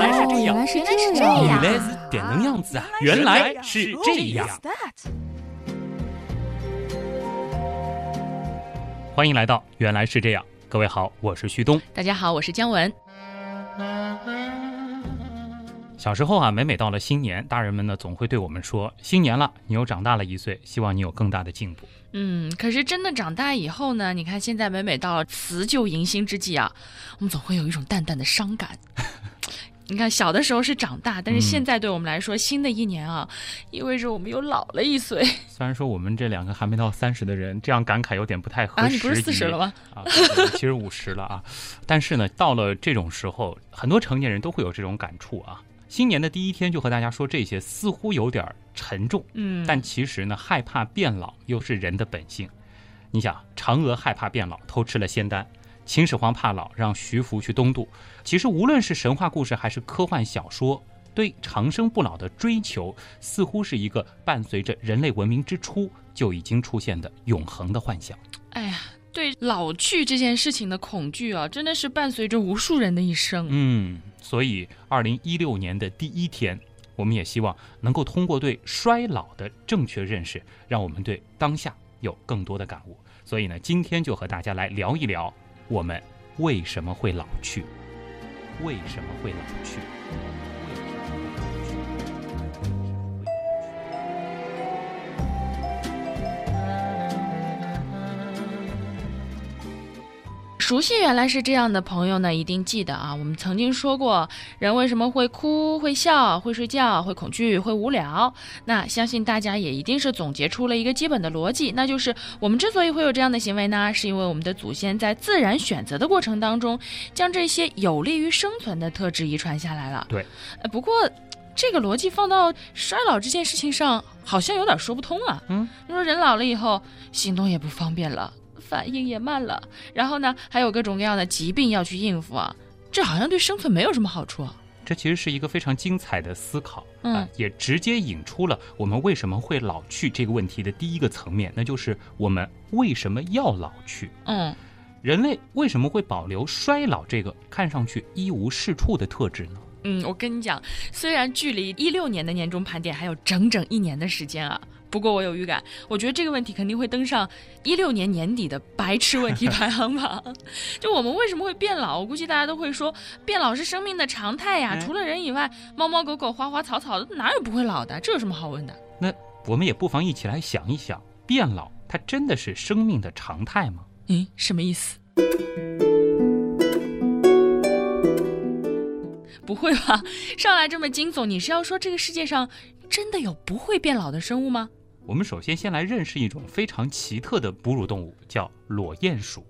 来是这样，原来是这样，原来是点能样子啊！原来是这样。欢迎来到《原来是这样》，各位好，我是旭东。大家好，我是姜文。小时候啊，每每到了新年，大人们呢总会对我们说：“新年了，你又长大了一岁，希望你有更大的进步。”嗯，可是真的长大以后呢？你看现在每每到了辞旧迎新之际啊，我们总会有一种淡淡的伤感。你看小的时候是长大，但是现在对我们来说，新的一年啊，意味着我们又老了一岁。虽然说我们这两个还没到三十的人这样感慨有点不太合适。啊，你不是四十了吗？啊，其实五十了啊。但是呢，到了这种时候，很多成年人都会有这种感触啊。新年的第一天就和大家说这些，似乎有点沉重。嗯，但其实呢，害怕变老又是人的本性。你想，嫦娥害怕变老，偷吃了仙丹；秦始皇怕老，让徐福去东渡。其实，无论是神话故事还是科幻小说，对长生不老的追求，似乎是一个伴随着人类文明之初就已经出现的永恒的幻想。哎呀。对老去这件事情的恐惧啊，真的是伴随着无数人的一生。嗯，所以二零一六年的第一天，我们也希望能够通过对衰老的正确认识，让我们对当下有更多的感悟。所以呢，今天就和大家来聊一聊，我们为什么会老去？为什么会老去？熟悉原来是这样的朋友呢，一定记得啊。我们曾经说过，人为什么会哭、会笑、会睡觉、会恐惧、会无聊？那相信大家也一定是总结出了一个基本的逻辑，那就是我们之所以会有这样的行为呢，是因为我们的祖先在自然选择的过程当中，将这些有利于生存的特质遗传下来了。对，呃，不过这个逻辑放到衰老这件事情上，好像有点说不通啊。嗯，你说人老了以后，行动也不方便了。反应也慢了，然后呢，还有各种各样的疾病要去应付啊，这好像对生存没有什么好处啊。这其实是一个非常精彩的思考啊，也直接引出了我们为什么会老去这个问题的第一个层面，那就是我们为什么要老去？嗯，人类为什么会保留衰老这个看上去一无是处的特质呢？嗯，我跟你讲，虽然距离一六年的年终盘点还有整整一年的时间啊。不过我有预感，我觉得这个问题肯定会登上一六年年底的白痴问题排行榜。就我们为什么会变老？我估计大家都会说，变老是生命的常态呀。除了人以外，猫猫狗狗、花花草草的哪有不会老的？这有什么好问的？那我们也不妨一起来想一想，变老它真的是生命的常态吗？嗯，什么意思？不会吧？上来这么惊悚，你是要说这个世界上真的有不会变老的生物吗？我们首先先来认识一种非常奇特的哺乳动物，叫裸鼹鼠。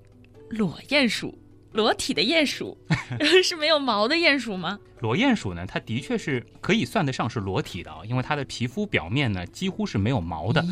裸鼹鼠。裸体的鼹鼠 是没有毛的鼹鼠吗？裸鼹鼠呢，它的确是可以算得上是裸体的啊，因为它的皮肤表面呢几乎是没有毛的。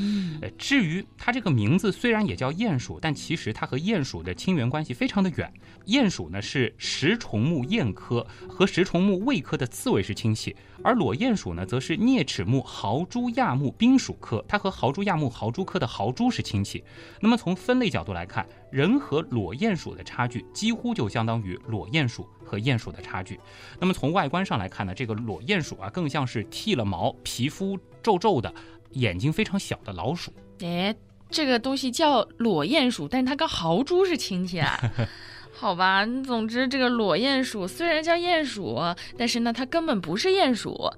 呃，至于它这个名字虽然也叫鼹鼠，但其实它和鼹鼠的亲缘关系非常的远。鼹鼠呢是食虫目鼹科和食虫目卫科的刺猬是亲戚，而裸鼹鼠呢则是啮齿目豪猪亚目冰属科，它和豪猪亚目豪猪科的豪猪是亲戚。那么从分类角度来看，人和裸鼹鼠的差距几乎就相当于裸鼹鼠和鼹鼠的差距。那么从外观上来看呢，这个裸鼹鼠啊，更像是剃了毛、皮肤皱皱的、眼睛非常小的老鼠。哎，这个东西叫裸鼹鼠，但是它跟豪猪是亲戚啊？好吧，总之这个裸鼹鼠虽然叫鼹鼠，但是呢，它根本不是鼹鼠。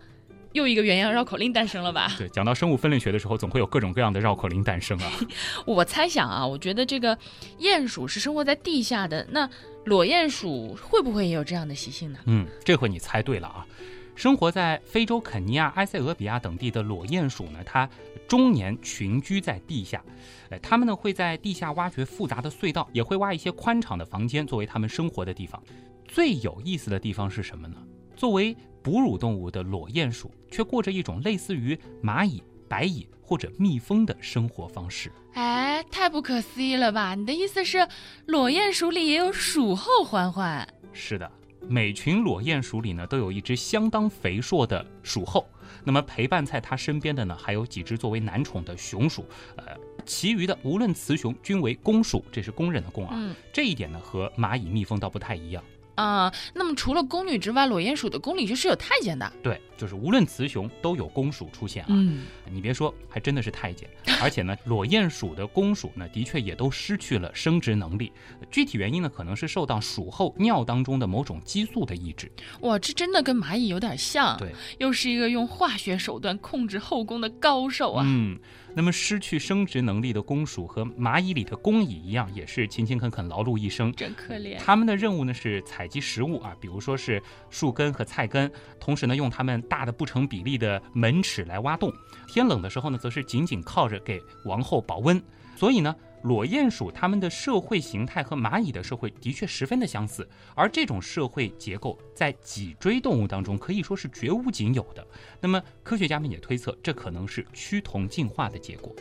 又一个原样绕口令诞生了吧？对，讲到生物分类学的时候，总会有各种各样的绕口令诞生啊。我猜想啊，我觉得这个鼹鼠是生活在地下的，那裸鼹鼠会不会也有这样的习性呢？嗯，这回你猜对了啊。生活在非洲肯尼亚、埃塞俄比亚等地的裸鼹鼠呢，它终年群居在地下。哎，它们呢会在地下挖掘复杂的隧道，也会挖一些宽敞的房间作为它们生活的地方。最有意思的地方是什么呢？作为哺乳动物的裸鼹鼠，却过着一种类似于蚂蚁、白蚁或者蜜蜂的生活方式。哎，太不可思议了吧？你的意思是，裸鼹鼠里也有鼠后欢欢？是的，每群裸鼹鼠里呢，都有一只相当肥硕的鼠后。那么陪伴在它身边的呢，还有几只作为男宠的雄鼠。呃，其余的无论雌雄均为公鼠，这是公认的公啊。这一点呢，和蚂蚁、蜜蜂倒不太一样。啊。那么除了宫女之外，裸鼹鼠的宫里就是有太监的。对，就是无论雌雄都有公鼠出现啊。嗯，你别说，还真的是太监。而且呢，裸鼹鼠的公鼠呢，的确也都失去了生殖能力。具体原因呢，可能是受到鼠后尿当中的某种激素的抑制。哇，这真的跟蚂蚁有点像。对，又是一个用化学手段控制后宫的高手啊。嗯。那么失去生殖能力的公鼠和蚂蚁里的工蚁一样，也是勤勤恳恳劳碌一生，真可怜。他们的任务呢是采集食物啊，比如说是树根和菜根，同时呢用它们大的不成比例的门齿来挖洞。天冷的时候呢，则是紧紧靠着给王后保温。所以呢。裸鼹鼠它们的社会形态和蚂蚁的社会的确十分的相似，而这种社会结构在脊椎动物当中可以说是绝无仅有的。那么科学家们也推测，这可能是趋同进化的结果。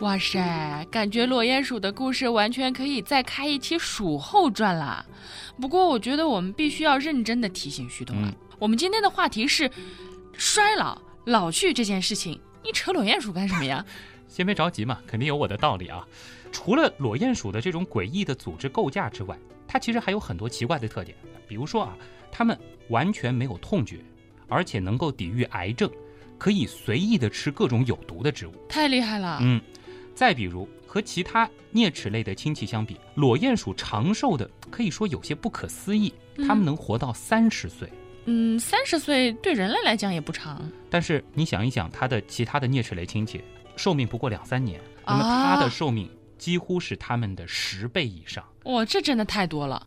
哇塞，感觉裸鼹鼠的故事完全可以再开一期《鼠后传》了。不过，我觉得我们必须要认真的提醒徐东了，我们今天的话题是衰老。老去这件事情，你扯裸鼹鼠干什么呀？先别着急嘛，肯定有我的道理啊。除了裸鼹鼠的这种诡异的组织构架之外，它其实还有很多奇怪的特点。比如说啊，它们完全没有痛觉，而且能够抵御癌症，可以随意的吃各种有毒的植物，太厉害了。嗯，再比如和其他啮齿类的亲戚相比，裸鼹鼠长寿的可以说有些不可思议，它们能活到三十岁。嗯，三十岁对人类来讲也不长，但是你想一想，它的其他的啮齿类亲戚寿命不过两三年，那么它的寿命几乎是它们的十倍以上。哇，这真的太多了。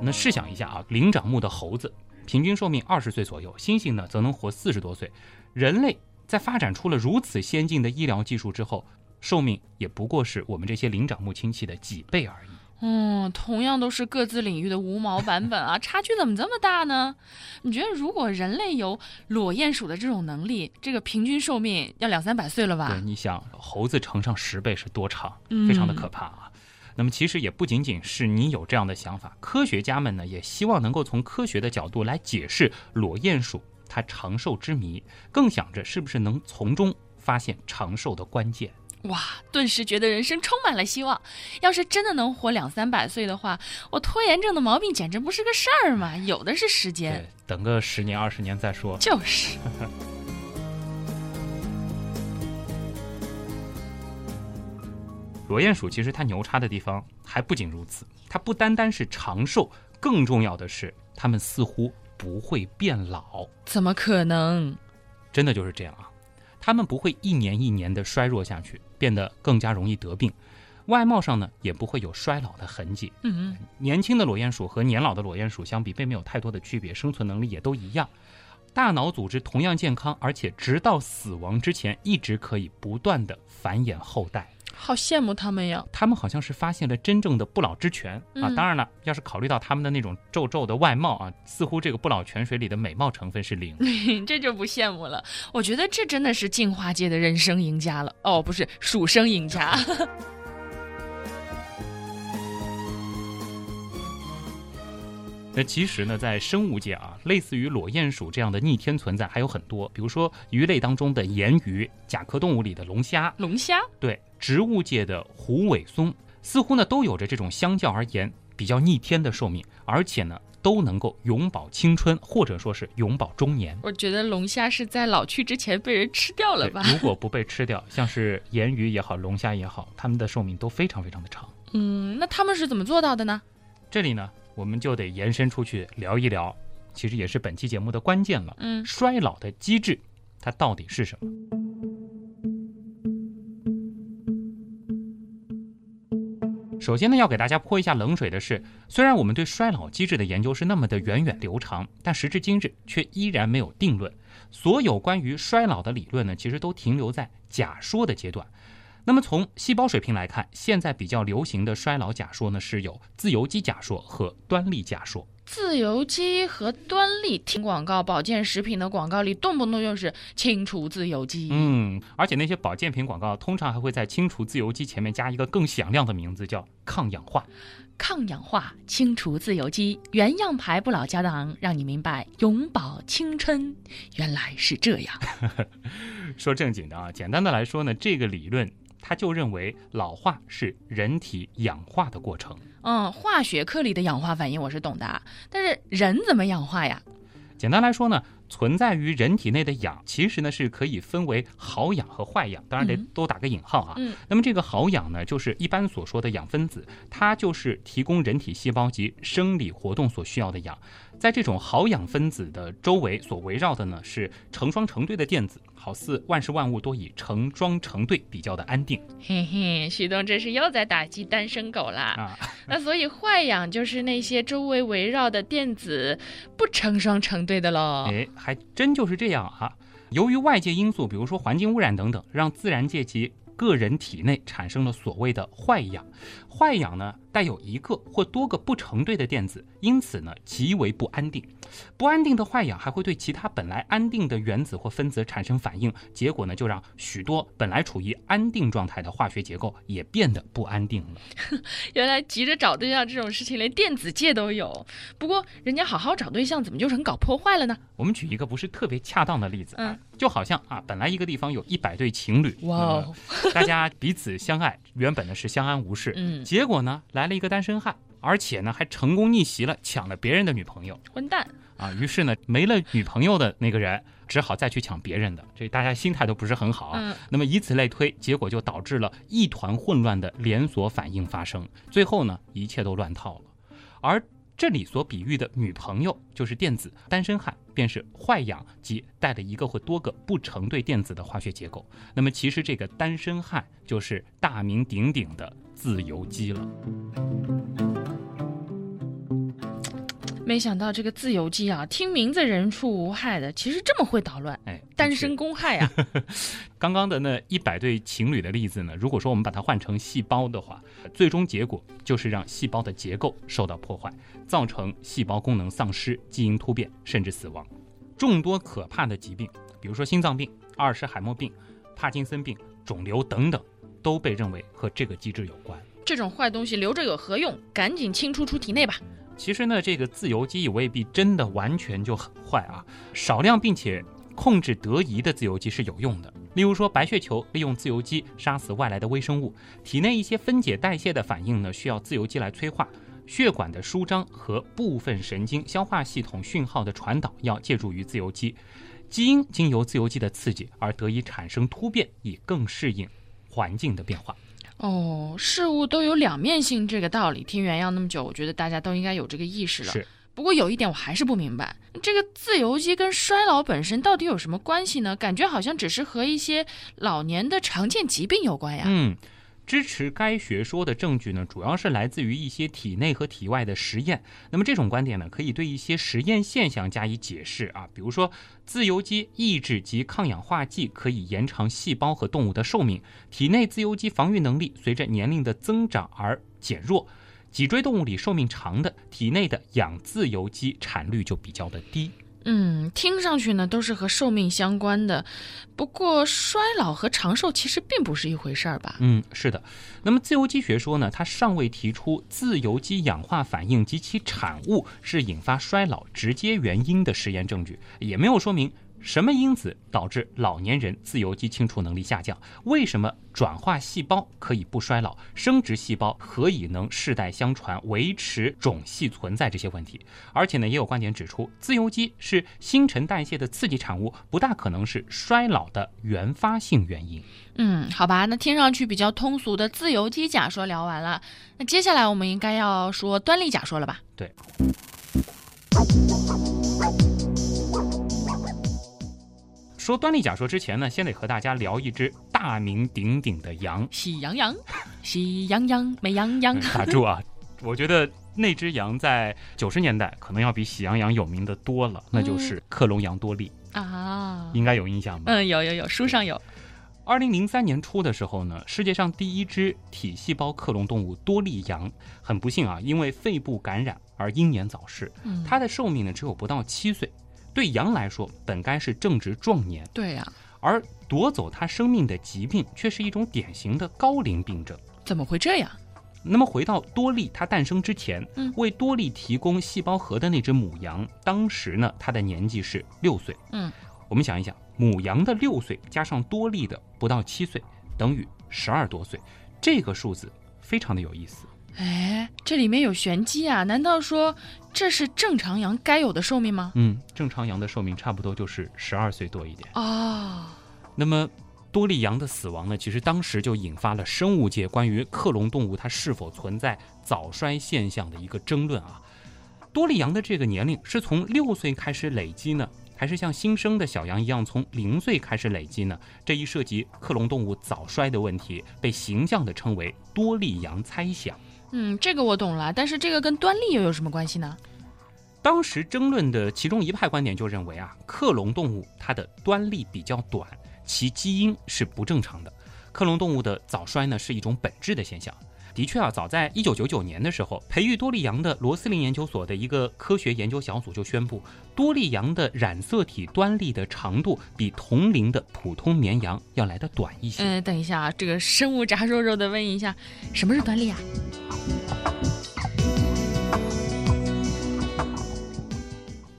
那试想一下啊，灵长目的猴子平均寿命二十岁左右，猩猩呢则能活四十多岁。人类在发展出了如此先进的医疗技术之后，寿命也不过是我们这些灵长目亲戚的几倍而已。嗯，同样都是各自领域的无毛版本啊，差距怎么这么大呢？你觉得如果人类有裸鼹鼠的这种能力，这个平均寿命要两三百岁了吧？对，你想猴子乘上十倍是多长？非常的可怕啊。那么其实也不仅仅是你有这样的想法，科学家们呢也希望能够从科学的角度来解释裸鼹鼠它长寿之谜，更想着是不是能从中发现长寿的关键。哇，顿时觉得人生充满了希望。要是真的能活两三百岁的话，我拖延症的毛病简直不是个事儿嘛！有的是时间，等个十年二十年再说。就是。罗鼹鼠其实它牛叉的地方还不仅如此，它不单单是长寿，更重要的是它们似乎不会变老。怎么可能？真的就是这样啊！它们不会一年一年的衰弱下去。变得更加容易得病，外貌上呢也不会有衰老的痕迹。嗯，年轻的裸鼹鼠和年老的裸鼹鼠相比，并没有太多的区别，生存能力也都一样，大脑组织同样健康，而且直到死亡之前一直可以不断的繁衍后代。好羡慕他们呀！他们好像是发现了真正的不老之泉啊！当然了，要是考虑到他们的那种皱皱的外貌啊，似乎这个不老泉水里的美貌成分是零，这就不羡慕了。我觉得这真的是进化界的人生赢家了哦，不是鼠生赢家。那其实呢，在生物界啊，类似于裸鼹鼠这样的逆天存在还有很多，比如说鱼类当中的鲶鱼，甲壳动物里的龙虾，龙虾对，植物界的虎尾松，似乎呢都有着这种相较而言比较逆天的寿命，而且呢都能够永葆青春，或者说是永葆中年。我觉得龙虾是在老去之前被人吃掉了吧？如果 不被吃掉，像是鲶鱼也好，龙虾也好，它们的寿命都非常非常的长。嗯，那他们是怎么做到的呢？这里呢？我们就得延伸出去聊一聊，其实也是本期节目的关键了。嗯，衰老的机制，它到底是什么？首先呢，要给大家泼一下冷水的是，虽然我们对衰老机制的研究是那么的源远流长，但时至今日却依然没有定论。所有关于衰老的理论呢，其实都停留在假说的阶段。那么从细胞水平来看，现在比较流行的衰老假说呢，是有自由基假说和端粒假说。自由基和端粒，听广告保健食品的广告里，动不动就是清除自由基。嗯，而且那些保健品广告通常还会在清除自由基前面加一个更响亮的名字，叫抗氧化。抗氧化，清除自由基，原样牌不老胶囊，让你明白永葆青春原来是这样。说正经的啊，简单的来说呢，这个理论。他就认为老化是人体氧化的过程。嗯，化学课里的氧化反应我是懂的，但是人怎么氧化呀？简单来说呢。存在于人体内的氧，其实呢是可以分为好氧和坏氧，当然得多打个引号啊。嗯，那么这个好氧呢，就是一般所说的氧分子，它就是提供人体细胞及生理活动所需要的氧。在这种好氧分子的周围所围绕的呢是成双成对的电子，好似万事万物都以成双成对比较的安定。嘿嘿，徐东这是又在打击单身狗啦。啊，那所以坏氧就是那些周围围绕的电子不成双成对的喽。哎，还真就是这样啊。由于外界因素，比如说环境污染等等，让自然界及个人体内产生了所谓的坏氧。坏氧呢带有一个或多个不成对的电子，因此呢极为不安定。不安定的坏氧还会对其他本来安定的原子或分子产生反应，结果呢就让许多本来处于安定状态的化学结构也变得不安定了。原来急着找对象这种事情连电子界都有。不过人家好好找对象，怎么就成搞破坏了呢？我们举一个不是特别恰当的例子嗯啊，就好像啊本来一个地方有一百对情侣，哇大家彼此相爱，原本呢是相安无事，嗯，结果呢，来了一个单身汉，而且呢还成功逆袭了，抢了别人的女朋友混蛋。啊！于是呢，没了女朋友的那个人只好再去抢别人的，这大家心态都不是很好啊。嗯，那么以此类推，结果就导致了一团混乱的连锁反应发生，最后呢，一切都乱套了。而这里所比喻的女朋友就是电子，单身汉便是坏氧，及带了一个或多个不成对电子的化学结构。那么其实这个单身汉就是大名鼎鼎的自由基了。没想到这个自由基啊，听名字人畜无害的，其实这么会捣乱，哎，单身公害啊。刚刚的那一百对情侣的例子呢，如果说我们把它换成细胞的话，最终结果就是让细胞的结构受到破坏，造成细胞功能丧失、基因突变，甚至死亡。众多可怕的疾病，比如说心脏病、阿尔茨海默病、帕金森病、肿瘤等等，都被认为和这个机制有关。这种坏东西留着有何用？赶紧清除出体内吧。其实呢，这个自由基也未必真的完全就很坏啊，少量并且控制得宜的自由基是有用的。例如说，白血球利用自由基杀死外来的微生物，体内一些分解代谢的反应呢，需要自由基来催化。血管的舒张和部分神经消化系统讯号的传导要借助于自由基，基因经由自由基的刺激而得以产生突变，以更适应环境的变化。哦，事物都有两面性，这个道理听原样那么久，我觉得大家都应该有这个意识了。是。不过有一点我还是不明白，这个自由基跟衰老本身到底有什么关系呢？感觉好像只是和一些老年的常见疾病有关呀。嗯，支持该学说的证据呢，主要是来自于一些体内和体外的实验。那么这种观点呢，可以对一些实验现象加以解释啊，比如说自由基抑制及抗氧化剂可以延长细胞和动物的寿命，体内自由基防御能力随着年龄的增长而减弱。脊椎动物里寿命长的，体内的氧自由基产率就比较的低。嗯，听上去呢都是和寿命相关的，不过衰老和长寿其实并不是一回事儿吧？嗯，是的。那么自由基学说呢，它尚未提出自由基氧化反应及其产物是引发衰老直接原因的实验证据，也没有说明什么因子导致老年人自由基清除能力下降，为什么转化细胞可以不衰老，生殖细胞何以能世代相传，维持种系存在这些问题。而且呢，也有观点指出，自由基是新陈代谢的刺激产物，不大可能是衰老的原发性原因。嗯，好吧，那听上去比较通俗的自由基假说聊完了，那接下来我们应该要说端粒假说了吧？对。说端粒假说之前呢，先得和大家聊一只大名鼎鼎的羊。喜羊羊，喜羊羊，美羊羊嗯。打住啊！我觉得那只羊在九十年代可能要比喜羊羊有名的多了，那就是克隆羊多利，啊，应该有印象吧？嗯，有有有，书上有。二零零三年初的时候呢，世界上第一只体细胞克隆动物多利羊，很不幸啊，因为肺部感染而英年早逝。嗯，它的寿命呢只有不到七岁，对羊来说本该是正值壮年，对呀、而夺走它生命的疾病却是一种典型的高龄病症。怎么会这样？那么回到多利它诞生之前，嗯为多利提供细胞核的那只母羊，当时呢它的年纪是六岁。嗯，我们想一想，母羊的六岁加上多利的不到七岁，等于十二多岁，这个数字非常的有意思。哎，这里面有玄机啊！难道说这是正常羊该有的寿命吗？嗯，正常羊的寿命差不多就是十二岁多一点。哦，那么多利羊的死亡呢，其实当时就引发了生物界关于克隆动物它是否存在早衰现象的一个争论啊。多利羊的这个年龄是从六岁开始累积呢，还是像新生的小羊一样从零岁开始累积呢？这一涉及克隆动物早衰的问题，被形象地称为多利羊猜想。嗯，这个我懂了，但是这个跟端粒又有什么关系呢？当时争论的其中一派观点就认为啊，克隆动物它的端粒比较短，其基因是不正常的。克隆动物的早衰呢是一种本质的现象。的确啊，早在一九九九年的时候，培育多利羊的罗斯林研究所的一个科学研究小组就宣布，多利羊的染色体端粒的长度比同龄的普通绵羊要来的短一些。嗯，等一下啊，这个生物炸肉肉的问一下，什么是端粒啊？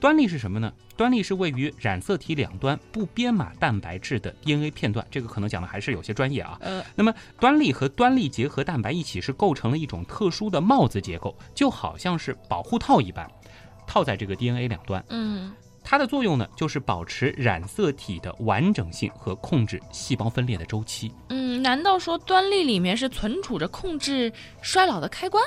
端粒是什么呢？端粒是位于染色体两端不编码蛋白质的 DNA 片段，这个可能讲的还是有些专业啊。呃，那么端粒和端粒结合蛋白一起是构成了一种特殊的帽子结构，就好像是保护套一般，套在这个 DNA 两端。嗯，它的作用呢，就是保持染色体的完整性和控制细胞分裂的周期。嗯，难道说端粒里面是存储着控制衰老的开关？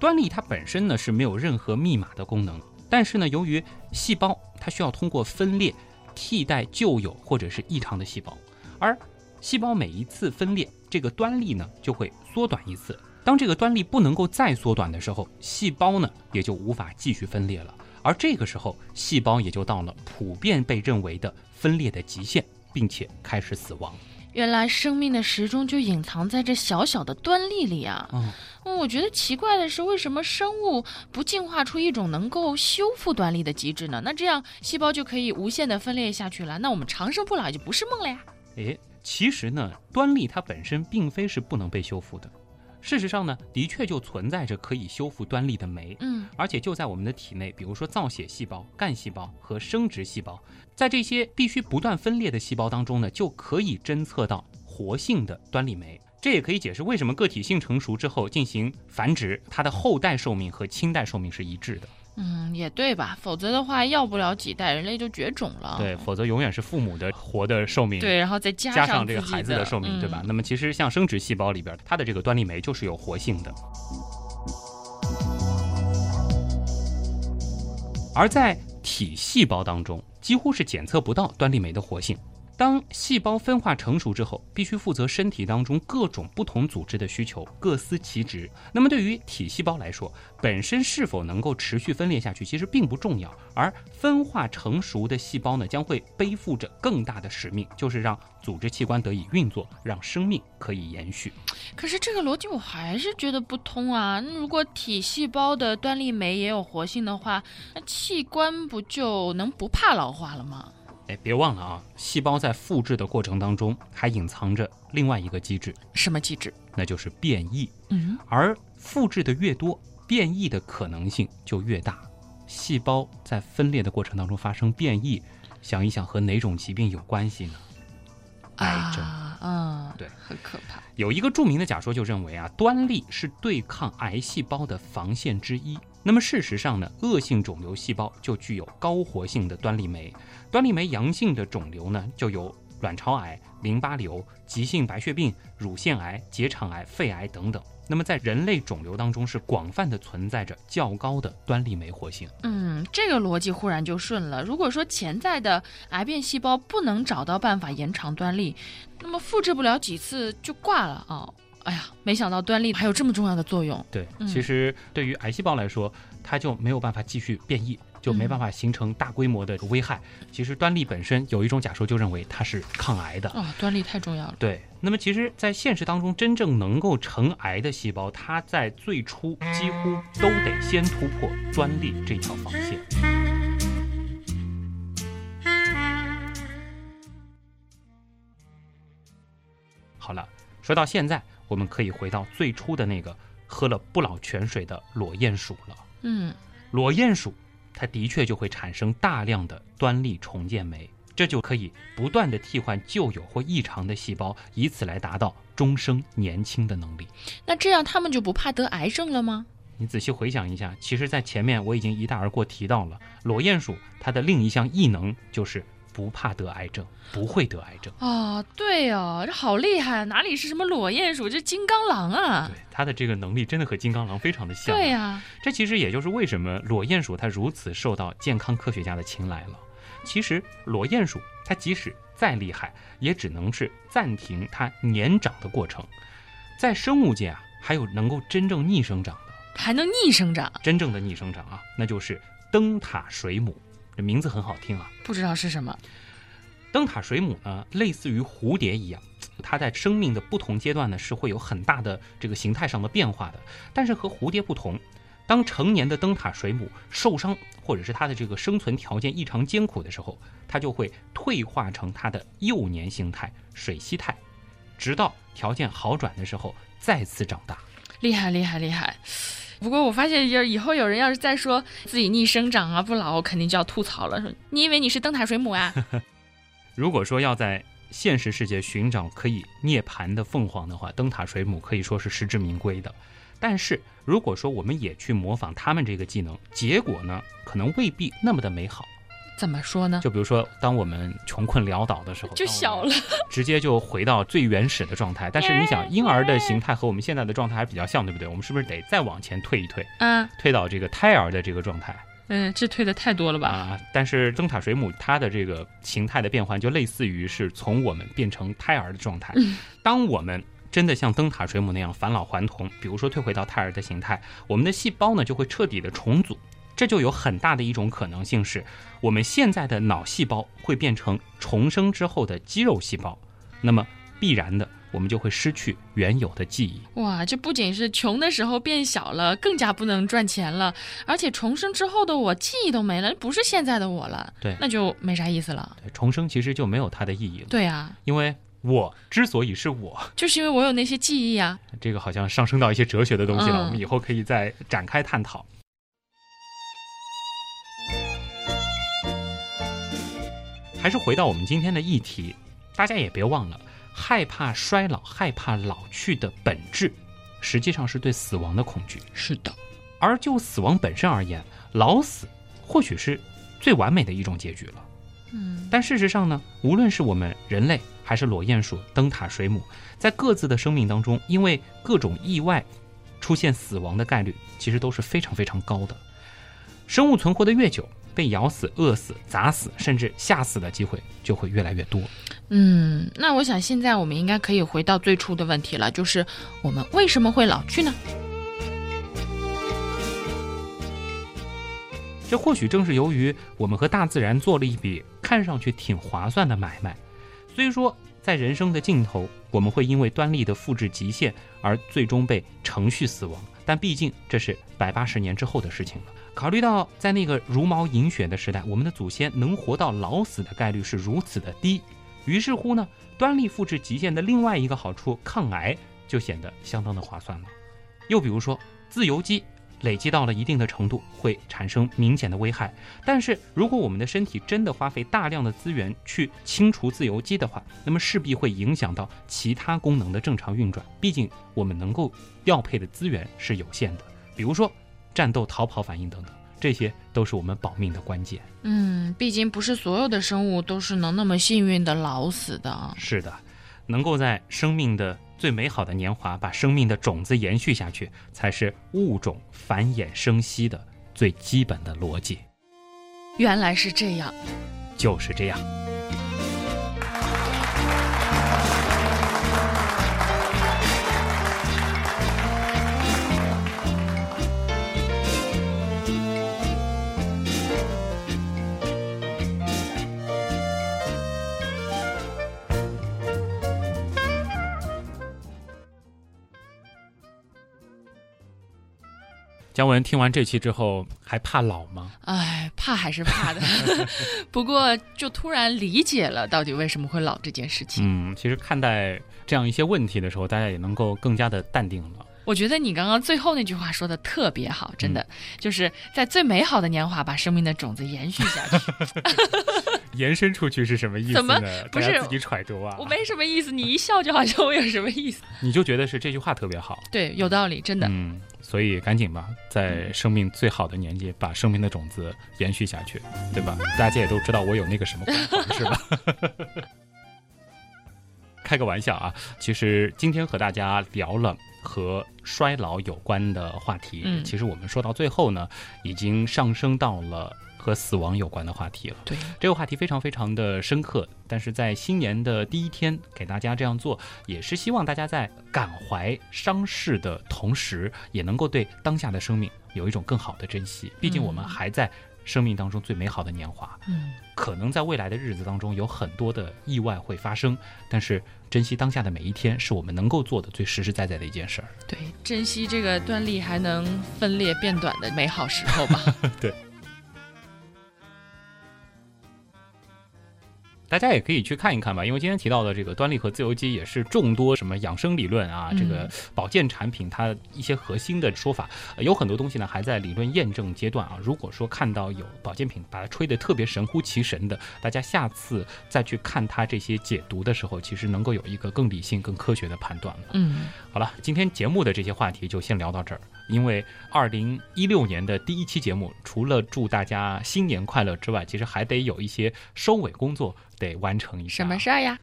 端粒它本身呢是没有任何密码的功能。但是呢，由于细胞它需要通过分裂替代旧有或者是异常的细胞，而细胞每一次分裂，这个端粒呢就会缩短一次。当这个端粒不能够再缩短的时候，细胞呢也就无法继续分裂了。而这个时候，细胞也就到了普遍被认为的分裂的极限，并且开始死亡。原来生命的时钟就隐藏在这小小的端粒里啊！嗯，我觉得奇怪的是，为什么生物不进化出一种能够修复端粒的机制呢？那这样细胞就可以无限的分裂下去了，那我们长生不老也就不是梦了呀！诶，其实呢，端粒它本身并非是不能被修复的。事实上呢，的确就存在着可以修复端粒的酶，嗯，而且就在我们的体内，比如说造血细胞、干细胞和生殖细胞，在这些必须不断分裂的细胞当中呢，就可以侦测到活性的端粒酶。这也可以解释为什么个体性成熟之后进行繁殖，它的后代寿命和亲代寿命是一致的。嗯，也对吧？否则的话，要不了几代，人类就绝种了。对，否则永远是父母的活的寿命。对，然后再加加上这个孩子的寿命，对吧？嗯那么其实像生殖细胞里边，它的这个端粒酶就是有活性的。而在体细胞当中，几乎是检测不到端粒酶的活性。当细胞分化成熟之后，必须负责身体当中各种不同组织的需求，各司其职。那么对于体细胞来说，本身是否能够持续分裂下去，其实并不重要。而分化成熟的细胞呢，将会背负着更大的使命，就是让组织器官得以运作，让生命可以延续。可是这个逻辑我还是觉得不通啊！那如果体细胞的端粒酶也有活性的话，那器官不就能不怕老化了吗？哎，别忘了啊，细胞在复制的过程当中还隐藏着另外一个机制，什么机制？那就是变异。嗯，而复制的越多，变异的可能性就越大。细胞在分裂的过程当中发生变异，想一想和哪种疾病有关系呢？癌症。啊，嗯，对，很可怕。有一个著名的假说就认为啊，端粒是对抗癌细胞的防线之一。那么事实上呢，恶性肿瘤细胞就具有高活性的端粒酶，端粒酶阳性的肿瘤呢，就有卵巢癌、淋巴瘤、急性白血病、乳腺癌、结肠癌、肺癌等等。那么在人类肿瘤当中是广泛的存在着较高的端粒酶活性。嗯，这个逻辑忽然就顺了。如果说潜在的癌变细胞不能找到办法延长端粒，那么复制不了几次就挂了啊！哎呀，没想到端粒还有这么重要的作用。对，嗯其实对于癌细胞来说，它就没有办法继续变异，就没办法形成大规模的危害。其实端粒本身有一种假说就认为它是抗癌的。哦，端粒太重要了。对，那么其实，在现实当中，真正能够成癌的细胞，它在最初几乎都得先突破端粒这条防线。好了，说到现在，我们可以回到最初的那个喝了不老泉水的裸鼹鼠了。嗯，裸鼹鼠，它的确就会产生大量的端粒重建酶。这就可以不断的替换旧有或异常的细胞，以此来达到终生年轻的能力。那这样他们就不怕得癌症了吗？你仔细回想一下，其实，在前面我已经一带而过提到了裸鼹鼠，它的另一项异能就是不怕得癌症，不会得癌症。哦，对哦，这好厉害，哪里是什么裸鼹鼠，这金刚狼啊！对，它的这个能力真的和金刚狼非常的像。对呀，这其实也就是为什么裸鼹鼠它如此受到健康科学家的青睐了。其实裸鼹鼠它即使再厉害，也只能是暂停它年长的过程。在生物界啊，还有能够真正逆生长的。还能逆生长？真正的逆生长啊，那就是灯塔水母。这名字很好听啊，不知道是什么。灯塔水母呢，类似于蝴蝶一样，它在生命的不同阶段呢是会有很大的这个形态上的变化的。但是和蝴蝶不同，当成年的灯塔水母受伤，或者是它的这个生存条件异常艰苦的时候，它就会退化成它的幼年形态水螅态，直到条件好转的时候再次长大。厉害厉害厉害！不过我发现，就是以后有人要是再说自己逆生长啊不老，我肯定就要吐槽了。说你以为你是灯塔水母啊？如果说要在现实世界寻找可以涅槃的凤凰的话，灯塔水母可以说是实至名归的。但是如果说我们也去模仿他们这个技能，结果呢，可能未必那么的美好。怎么说呢？就比如说，当我们穷困潦倒的时候，就小了，直接就回到最原始的状态。但是你想，婴儿的形态和我们现在的状态还比较像，对不对？我们是不是得再往前退一退？嗯，退到这个胎儿的这个状态。嗯，这退的太多了吧？啊！但是灯塔水母它的这个形态的变换，就类似于是从我们变成胎儿的状态。当我们真的像灯塔水母那样返老还童，比如说退回到胎儿的形态，我们的细胞呢就会彻底的重组。这就有很大的一种可能性是，我们现在的脑细胞会变成重生之后的肌肉细胞，那么必然的，我们就会失去原有的记忆。哇，这不仅是穷的时候变小了，更加不能赚钱了，而且重生之后的我记忆都没了，不是现在的我了。对，那就没啥意思了。对，重生其实就没有它的意义了。对啊，因为我之所以是我，就是因为我有那些记忆啊。这个好像上升到一些哲学的东西了，我们以后可以再展开探讨。还是回到我们今天的议题，大家也别忘了，害怕衰老、害怕老去的本质，实际上是对死亡的恐惧。是的，而就死亡本身而言，老死或许是最完美的一种结局了。嗯，但事实上呢，无论是我们人类，还是裸鼹鼠、灯塔水母，在各自的生命当中，因为各种意外出现死亡的概率，其实都是非常非常高的。生物存活的越久。被咬死、饿死、砸死，甚至吓死的机会就会越来越多。嗯，那我想现在我们应该可以回到最初的问题了，就是我们为什么会老去呢？这或许正是由于我们和大自然做了一笔看上去挺划算的买卖。虽说在人生的尽头，我们会因为端粒的复制极限而最终被程序死亡，但毕竟这是百八十年之后的事情了。考虑到在那个茹毛饮血的时代，我们的祖先能活到老死的概率是如此的低，于是乎呢，端粒复制极限的另外一个好处——抗癌，就显得相当的划算了。又比如说，自由基累积到了一定的程度，会产生明显的危害。但是如果我们的身体真的花费大量的资源去清除自由基的话，那么势必会影响到其他功能的正常运转。毕竟我们能够调配的资源是有限的，比如说。战斗、逃跑反应等等，这些都是我们保命的关键。嗯，毕竟不是所有的生物都是能那么幸运的老死的。是的，能够在生命的最美好的年华把生命的种子延续下去，才是物种繁衍生息的最基本的逻辑。原来是这样，就是这样。姜文听完这期之后，还怕老吗？哎，怕还是怕的，不过就突然理解了到底为什么会老这件事情。嗯，其实看待这样一些问题的时候，大家也能够更加的淡定了。我觉得你刚刚最后那句话说的特别好，真的就是在最美好的年华把生命的种子延续下去。延伸出去是什么意思怎么？不是自己揣度啊。我没什么意思，你一笑就好像我有什么意思。你就觉得是这句话特别好，对，有道理，真的。嗯，所以赶紧吧，在生命最好的年纪，把生命的种子延续下去，对吧？大家也都知道我有那个什么是吧？开个玩笑啊，其实今天和大家聊了和衰老有关的话题，嗯其实我们说到最后呢，已经上升到了和死亡有关的话题了。对，这个话题非常非常的深刻，但是在新年的第一天给大家这样做，也是希望大家在感怀伤逝的同时，也能够对当下的生命有一种更好的珍惜。毕竟我们嗯还在生命当中最美好的年华，嗯，可能在未来的日子当中有很多的意外会发生，但是珍惜当下的每一天，是我们能够做的最实实在在的一件事儿。对，珍惜这个断裂还能分裂变短的美好时候吧。大家也可以去看一看吧，因为今天提到的这个端粒和自由基也是众多什么养生理论啊，嗯这个保健产品它一些核心的说法，呃有很多东西呢还在理论验证阶段啊。如果说看到有保健品把它吹得特别神乎其神的，大家下次再去看它这些解读的时候，其实能够有一个更理性、更科学的判断了。嗯，好了，今天节目的这些话题就先聊到这儿。因为二零一六年的第一期节目，除了祝大家新年快乐之外，其实还得有一些收尾工作得完成一下。什么事儿呀？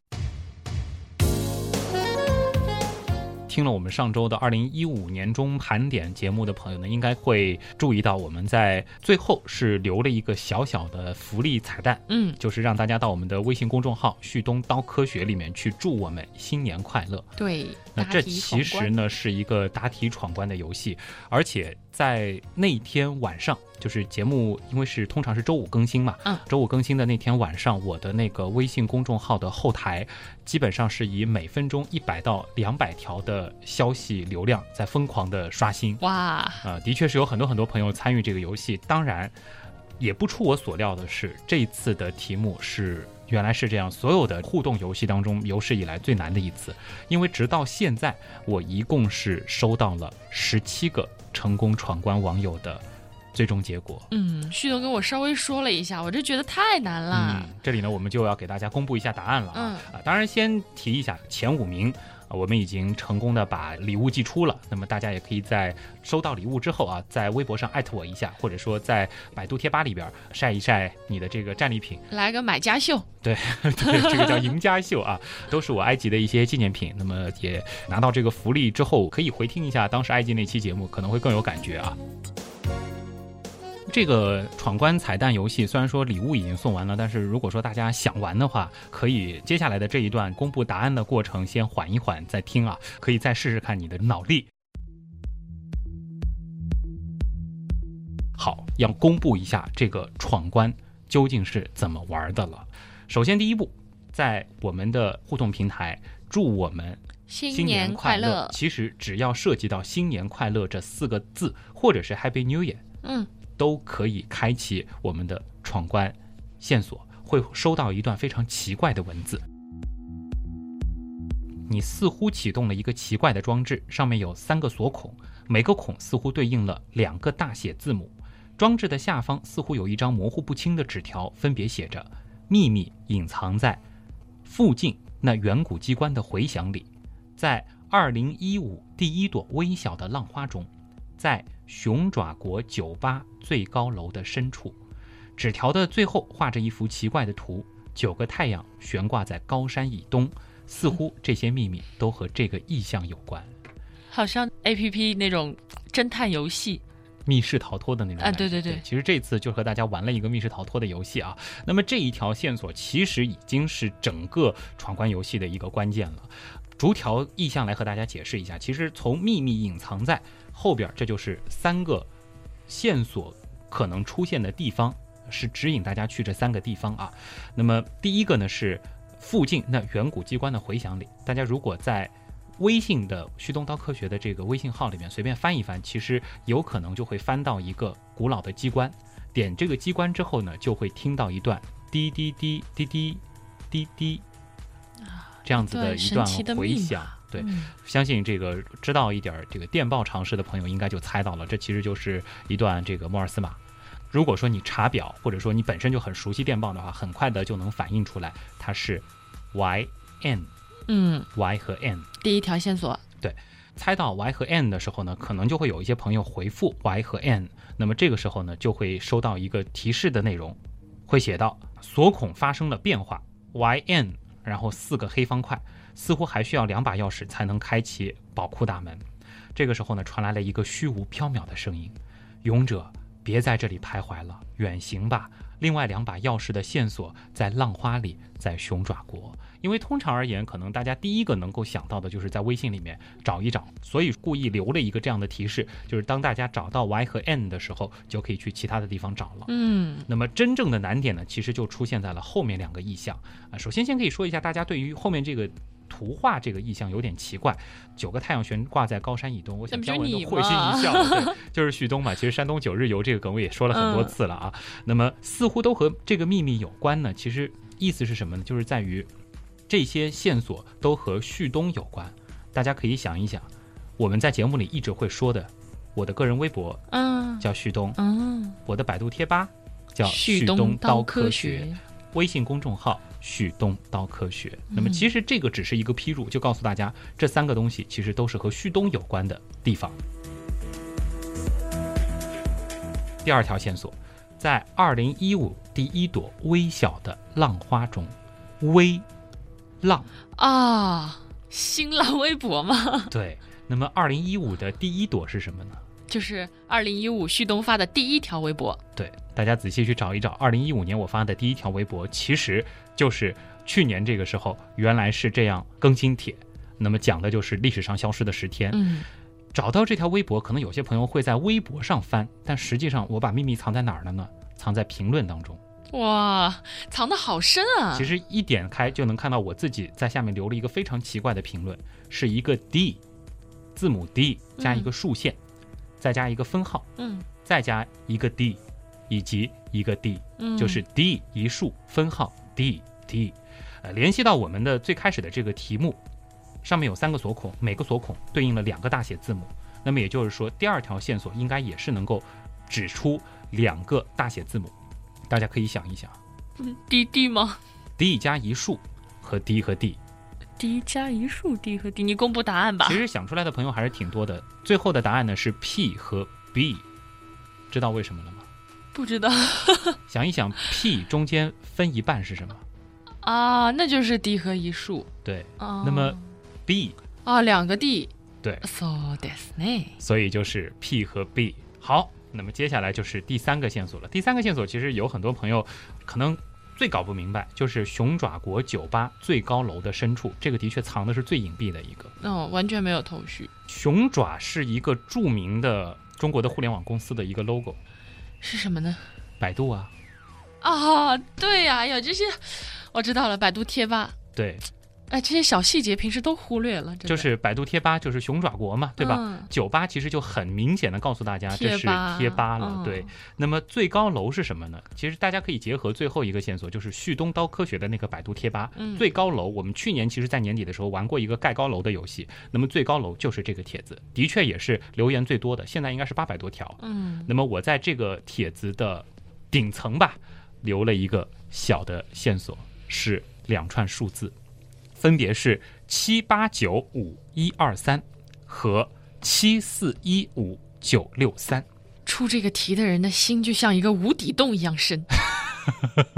听了我们上周的二零一五年中盘点节目的朋友呢，应该会注意到我们在最后是留了一个小小的福利彩蛋，嗯，就是让大家到我们的微信公众号“旭东刀科学”里面去祝我们新年快乐。对。那这其实，呢是一个答题闯关的游戏，而且在那天晚上，就是节目因为是通常是周五更新嘛，嗯，周五更新的那天晚上，我的那个微信公众号的后台，基本上是以每分钟一百到两百条的消息流量在疯狂的刷新。哇，啊，的确是有很多很多朋友参与这个游戏。当然，也不出我所料的是，这一次的题目是原来是这样，所有的互动游戏当中有史以来最难的一次。因为直到现在，我一共是收到了十七个成功闯关网友的最终结果。嗯，旭东跟我稍微说了一下，我就觉得太难了。嗯，这里呢，我们就要给大家公布一下答案了啊！嗯啊，当然先提一下前五名。啊，我们已经成功的把礼物寄出了。那么大家也可以在收到礼物之后啊，在微博上艾特我一下，或者说在百度贴吧里边晒一晒你的这个战利品。来个买家秀，对，这个叫赢家秀啊，都是我埃及的一些纪念品。那么也拿到这个福利之后，可以回听一下当时埃及那期节目，可能会更有感觉啊。这个闯关彩蛋游戏虽然说礼物已经送完了，但是如果说大家想玩的话，可以接下来的这一段公布答案的过程先缓一缓再听啊，可以再试试看你的脑力。好，要公布一下这个闯关究竟是怎么玩的了。首先，第一步，在我们的互动平台，祝我们新新年快乐。其实只要涉及到“新年快乐”这四个字，或者是 “Happy New Year”，嗯，都可以开启我们的闯关线索，会收到一段非常奇怪的文字。你似乎启动了一个奇怪的装置，上面有三个锁孔，每个孔似乎对应了两个大写字母。装置的下方似乎有一张模糊不清的纸条，分别写着“秘密隐藏在附近那远古机关的回响里，在二零一五第一朵微小的浪花中，在熊爪国酒吧最高楼的深处。”纸条的最后画着一幅奇怪的图，九个太阳悬挂在高山以东，似乎这些秘密都和这个意象有关。好像 A P P 那种侦探游戏，密室逃脱的那种啊感觉对对对其实这次就和大家玩了一个密室逃脱的游戏啊。那么这一条线索其实已经是整个闯关游戏的一个关键了。逐条意象来和大家解释一下，其实从秘密隐藏在后边，这就是三个线索可能出现的地方，是指引大家去这三个地方啊。那么第一个呢是附近那远古机关的回响里，大家如果在微信的旭东刀科学的这个微信号里面随便翻一翻，其实有可能就会翻到一个古老的机关。点这个机关之后呢，就会听到一段滴滴滴滴滴滴滴这样子的一段回响。对，嗯相信这个知道一点儿这个电报常识的朋友应该就猜到了，这其实就是一段这个摩尔斯码。如果说你查表，或者说你本身就很熟悉电报的话，很快的就能反映出来它是 y n 嗯，y 和 n。第一条线索，对猜到 y 和 n 的时候呢，可能就会有一些朋友回复 y 和 n，那么这个时候呢，就会收到一个提示的内容，会写到锁孔发生了变化，y n，然后四个黑方块，似乎还需要两把钥匙才能开启宝库大门。这个时候呢，传来了一个虚无缥缈的声音：“勇者，别在这里徘徊了，远行吧。”另外两把钥匙的线索在浪花里，在熊爪国。因为通常而言，可能大家第一个能够想到的就是在微信里面找一找，所以故意留了一个这样的提示，就是当大家找到 y 和 n 的时候，就可以去其他的地方找了。嗯，那么真正的难点呢，其实就出现在了后面两个意象啊。首先，先可以说一下，大家对于后面这个图画这个意象有点奇怪，九个太阳悬挂在高山以东，我想姜文都会心一笑了，对，就是旭东嘛。其实山东九日游这个梗我也说了很多次了啊。那么似乎都和这个秘密有关呢。其实意思是什么呢？就是在于这些线索都和旭东有关。大家可以想一想，我们在节目里一直会说的，我的个人微博嗯叫旭东，嗯，我的百度贴吧叫旭东东刀科科学，，微信公众号旭东刀科学。那么嗯其实这个只是一个批注，就告诉大家这三个东西其实都是和旭东有关的地方。第二条线索，在二零一五第一朵微小的浪花中，微浪啊，新浪微博吗，对。那么二零一五的第一朵是什么呢？就是二零一五旭东发的第一条微博。对，大家仔细去找一找，二零一五年我发的第一条微博，其实就是去年这个时候，原来是这样更新帖。那么讲的就是历史上消失的十天。嗯，找到这条微博，可能有些朋友会在微博上翻，但实际上我把秘密藏在哪儿了呢？藏在评论当中。哇，藏得好深啊！其实一点开就能看到我自己在下面留了一个非常奇怪的评论，是一个 D，字母 D 加一个竖线，再加一个分号，嗯再加一个 D，以及一个 D。嗯，就是 D 一竖分号 D D，呃，联系到我们的最开始的这个题目，上面有三个锁孔，每个锁孔对应了两个大写字母。那么也就是说，第二条线索应该也是能够指出两个大写字母。大家可以想一想，d d 吗，D 加一竖和 D 和 D，？D 加一竖，D 和 D，你公布答案吧其。实想出来的朋友还是挺多的。最后的答案呢是 P 和 B，知道为什么了吗？不知道 想一想，P 中间分一半是什么？啊，那就是 D 和一竖。对，啊，那么 B 啊，两个 D。对，so this 呢？所以就是 P 和 B。好，那么接下来就是第三个线索了。第三个线索其实有很多朋友可能最搞不明白，就是熊爪国酒吧最高楼的深处，这个的确藏的是最隐蔽的一个。哦，完全没有头绪，熊爪是一个著名的中国的互联网公司的一个 logo，是什么呢？百度啊，啊，对呀、呀，这些我知道了，百度贴吧。对，哎，这些小细节平时都忽略了，就是百度贴吧，就是熊爪国嘛，对吧？嗯酒吧其实就很明显的告诉大家这是贴吧了，嗯对。那么最高楼是什么呢？其实大家可以结合最后一个线索，就是旭东刀科学的那个百度贴吧。嗯最高楼，我们去年其实在年底的时候玩过一个盖高楼的游戏，那么最高楼就是这个帖子，的确也是留言最多的，现在应该是八百多条。嗯那么我在这个帖子的顶层吧，留了一个小的线索，是两串数字，分别是七八九五一二三和七四一五九六三。出这个题的人的心就像一个无底洞一样深。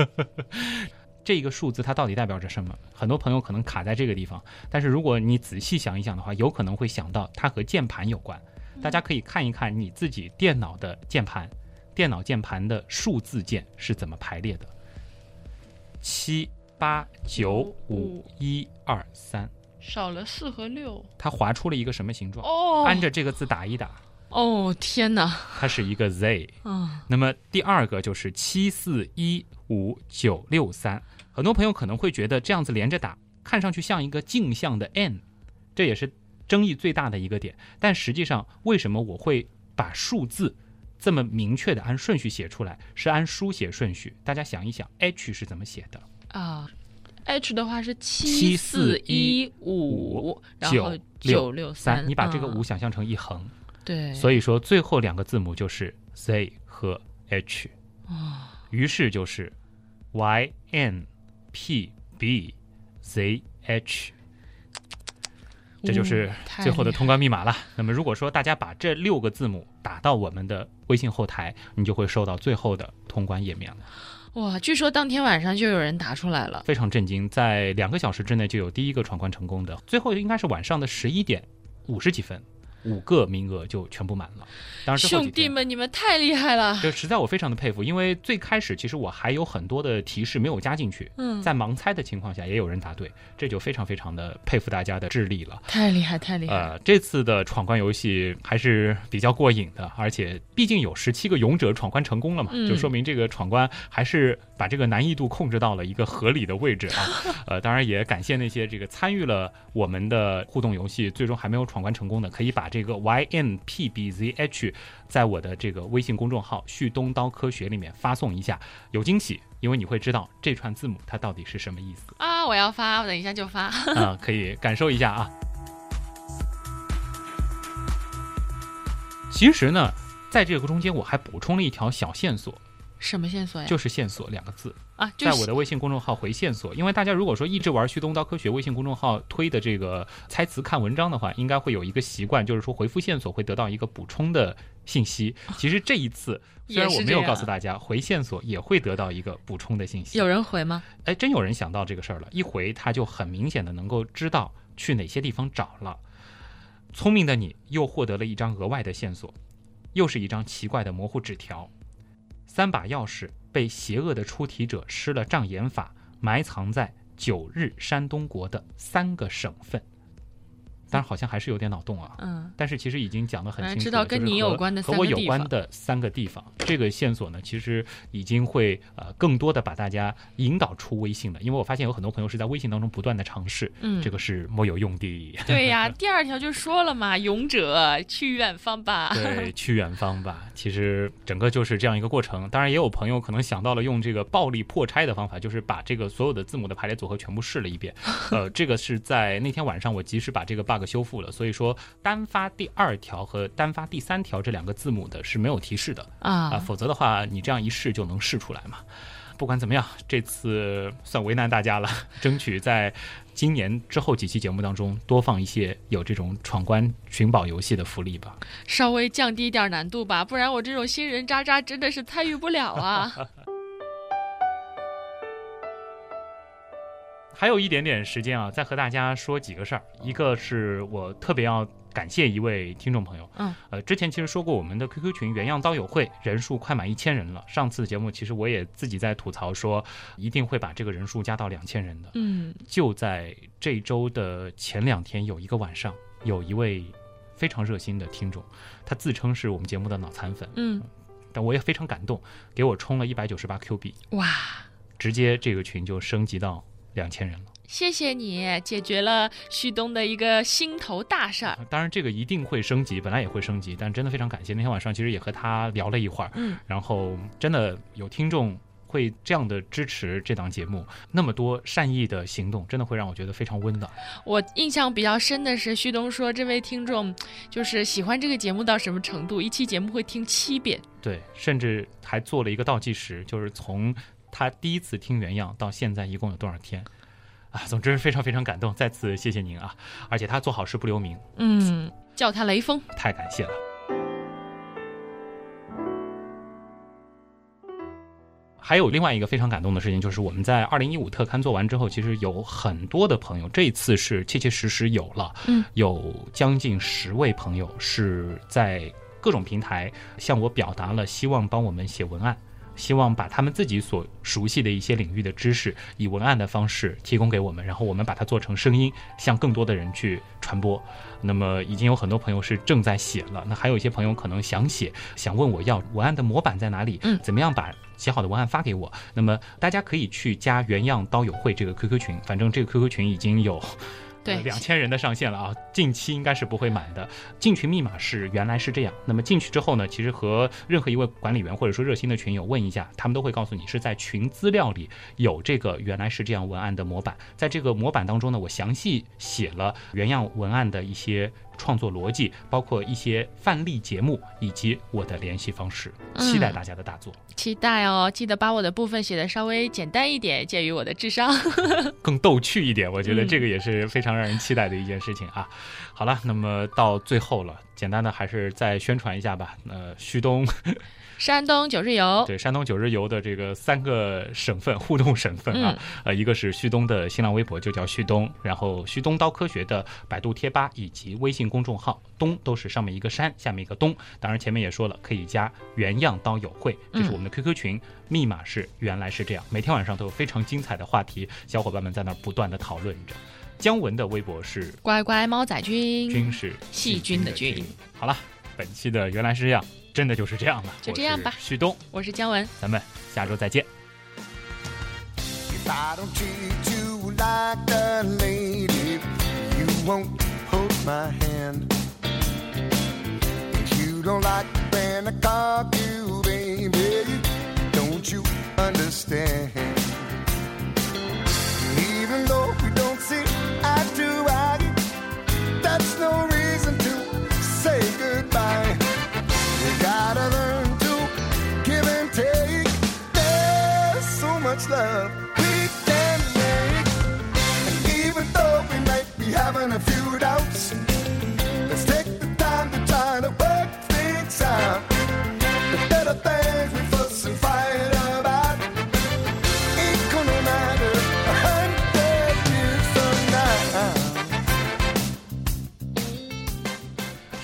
这个数字它到底代表着什么？很多朋友可能卡在这个地方，但是如果你仔细想一想的话，有可能会想到它和键盘有关。大家可以看一看你自己电脑的键盘，电脑键盘的数字键是怎么排列的？七八九五一二三，少了四和六。它划出了一个什么形状？哦按着这个字打一打，哦，天哪！它是一个 Z。嗯那么第二个就是七四一五九六三，很多朋友可能会觉得这样子连着打，看上去像一个镜像的 n，这也是争议最大的一个点。但实际上，为什么我会把数字这么明确的按顺序写出来？是按书写顺序。大家想一想，h 是怎么写的？啊，H 的话是七四四一五，然九后六六三，你把这个嗯五想象成一横，对，所以说最后两个字母就是 z 和 h。于是就是 Y N P B Z H，这就是最后的通关密码了。那么如果说大家把这六个字母打到我们的微信后台，你就会收到最后的通关页面了。哇，据说当天晚上就有人答出来了。非常震惊，在两个小时之内就有第一个闯关成功的，最后应该是晚上的十一点五十几分，五个名额就全部满了。当然。兄弟们，你们太厉害了！就实在我非常的佩服，因为最开始其实我还有很多的提示没有加进去，嗯，在盲猜的情况下也有人答对，这就非常非常的佩服大家的智力了。太厉害，太厉害！呃，这次的闯关游戏还是比较过瘾的，而且毕竟有十七个勇者闯关成功了嘛，嗯就说明这个闯关还是把这个难易度控制到了一个合理的位置啊。呃，当然也感谢那些这个参与了我们的互动游戏，最终还没有闯关成功的，可以把这个 Y M P B Z H 在我的这个微信公众号“旭东刀科学”里面发送一下，有惊喜，因为你会知道这串字母它到底是什么意思啊，我要发，我等一下就发。啊、可以感受一下啊。其实呢，在这个中间我还补充了一条小线索，什么线索呀？就是线索两个字，啊，就在我的微信公众号回线索。因为大家如果说一直玩旭东刀科学微信公众号推的这个猜词看文章的话，应该会有一个习惯，就是说回复线索会得到一个补充的信息。其实这一次 虽然我没有告诉大家，回线索也会得到一个补充的信息。有人回吗？哎，真有人想到这个事儿了，一回他就很明显的能够知道去哪些地方找了。聪明的你又获得了一张额外的线索，又是一张奇怪的模糊纸条。三把钥匙被邪恶的出题者施了障眼法，埋藏在九日山东国的三个省份。当然，好像还是有点脑洞啊。嗯，但是其实已经讲得很清楚了，知道跟你有关的和我有三个地方关的三个地方。这个线索呢，其实已经会呃更多的把大家引导出微信了，因为我发现有很多朋友是在微信当中不断的尝试，嗯这个是莫有用的。对呀，第二条就说了嘛，勇者去远方吧。对，去远方吧。其实整个就是这样一个过程。当然，也有朋友可能想到了用这个暴力破拆的方法，就是把这个所有的字母的排列组合全部试了一遍。呃，这个是在那天晚上我及时把这个 bug 修复了，所以说单发第二条和单发第三条这两个字母的是没有提示的啊、啊，否则的话你这样一试就能试出来嘛。不管怎么样，这次算为难大家了，争取在今年之后几期节目当中多放一些有这种闯关寻宝游戏的福利吧。稍微降低一点难度吧，不然我这种新人渣渣真的是参与不了啊。还有一点点时间啊，再和大家说几个事儿。一个是我特别要感谢一位听众朋友，嗯，呃，之前其实说过我们的 QQ 群原样刀友会人数快满一千人了。上次节目其实我也自己在吐槽说，一定会把这个人数加到两千人的。嗯，就在这周的前两天，有一个晚上，有一位非常热心的听众，他自称是我们节目的脑残粉，嗯，但我也非常感动，给我充了一百九十八 Q 币，哇，直接这个群就升级到两千人了。谢谢你解决了旭东的一个心头大事儿。当然，这个一定会升级，本来也会升级，但真的非常感谢。那天晚上其实也和他聊了一会儿，嗯，然后真的有听众会这样的支持这档节目，那么多善意的行动，真的会让我觉得非常温暖。我印象比较深的是，旭东说这位听众就是喜欢这个节目到什么程度，一期节目会听七遍。对，甚至还做了一个倒计时，就是从他第一次听原样到现在一共有多少天。啊，总之非常非常感动，再次谢谢您啊！而且他做好事不留名，嗯，叫他雷锋。太感谢了。还有另外一个非常感动的事情，就是我们在二零一五特刊做完之后，其实有很多的朋友，这一次是切切实实有了，嗯，有将近十位朋友是在各种平台向我表达了希望帮我们写文案。希望把他们自己所熟悉的一些领域的知识，以文案的方式提供给我们，然后我们把它做成声音，向更多的人去传播。那么已经有很多朋友是正在写了，那还有一些朋友可能想写，想问我要文案的模板在哪里，嗯怎么样把写好的文案发给我？那么大家可以去加原样刀友会这个 QQ 群，反正这个 QQ 群已经有。对两千人的上限了啊，近期应该是不会满的。进群密码是原来是这样，那么进去之后呢，其实和任何一位管理员或者说热心的群友问一下，他们都会告诉你是在群资料里有这个原来是这样文案的模板，在这个模板当中呢，我详细写了原样文案的一些创作逻辑，包括一些范例节目以及我的联系方式，期待大家的大作。期待哦！记得把我的部分写的稍微简单一点，鉴于我的智商，更逗趣一点。我觉得这个也是非常让人期待的一件事情啊。好了，那么到最后了，简单的还是再宣传一下吧。呃，旭东。山东九日游，对山东九日游的这个三个省份互动省份啊，呃，一个是旭东的新浪微博就叫旭东，然后旭东刀科学的百度贴吧以及微信公众号，东都是上面一个山，下面一个东。当然前面也说了，可以加原样刀友会，这是我们的 QQ 群，密码是原来是这样。每天晚上都有非常精彩的话题，小伙伴们在那儿不断的讨论着。姜文的微博是乖乖猫仔君，君是细菌的菌。好了，本期的原来是这样。真的就是这样了，就这样吧。旭东，我是姜文，咱们下周再见。no reason to say goodbye. We gotta learn to give and take. There's so much love we can make. And even though we might be having a few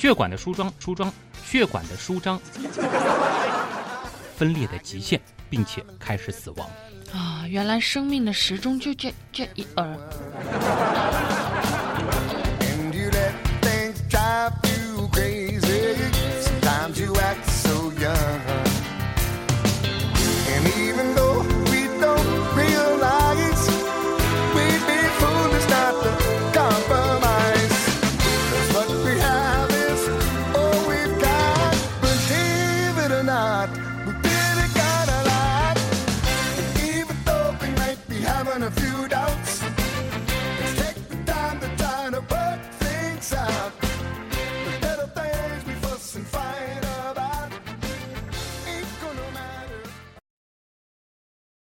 血管的舒张，舒张，血管的舒张，分裂的极限，并且开始死亡。啊，原来生命的时钟就这这一儿。And you let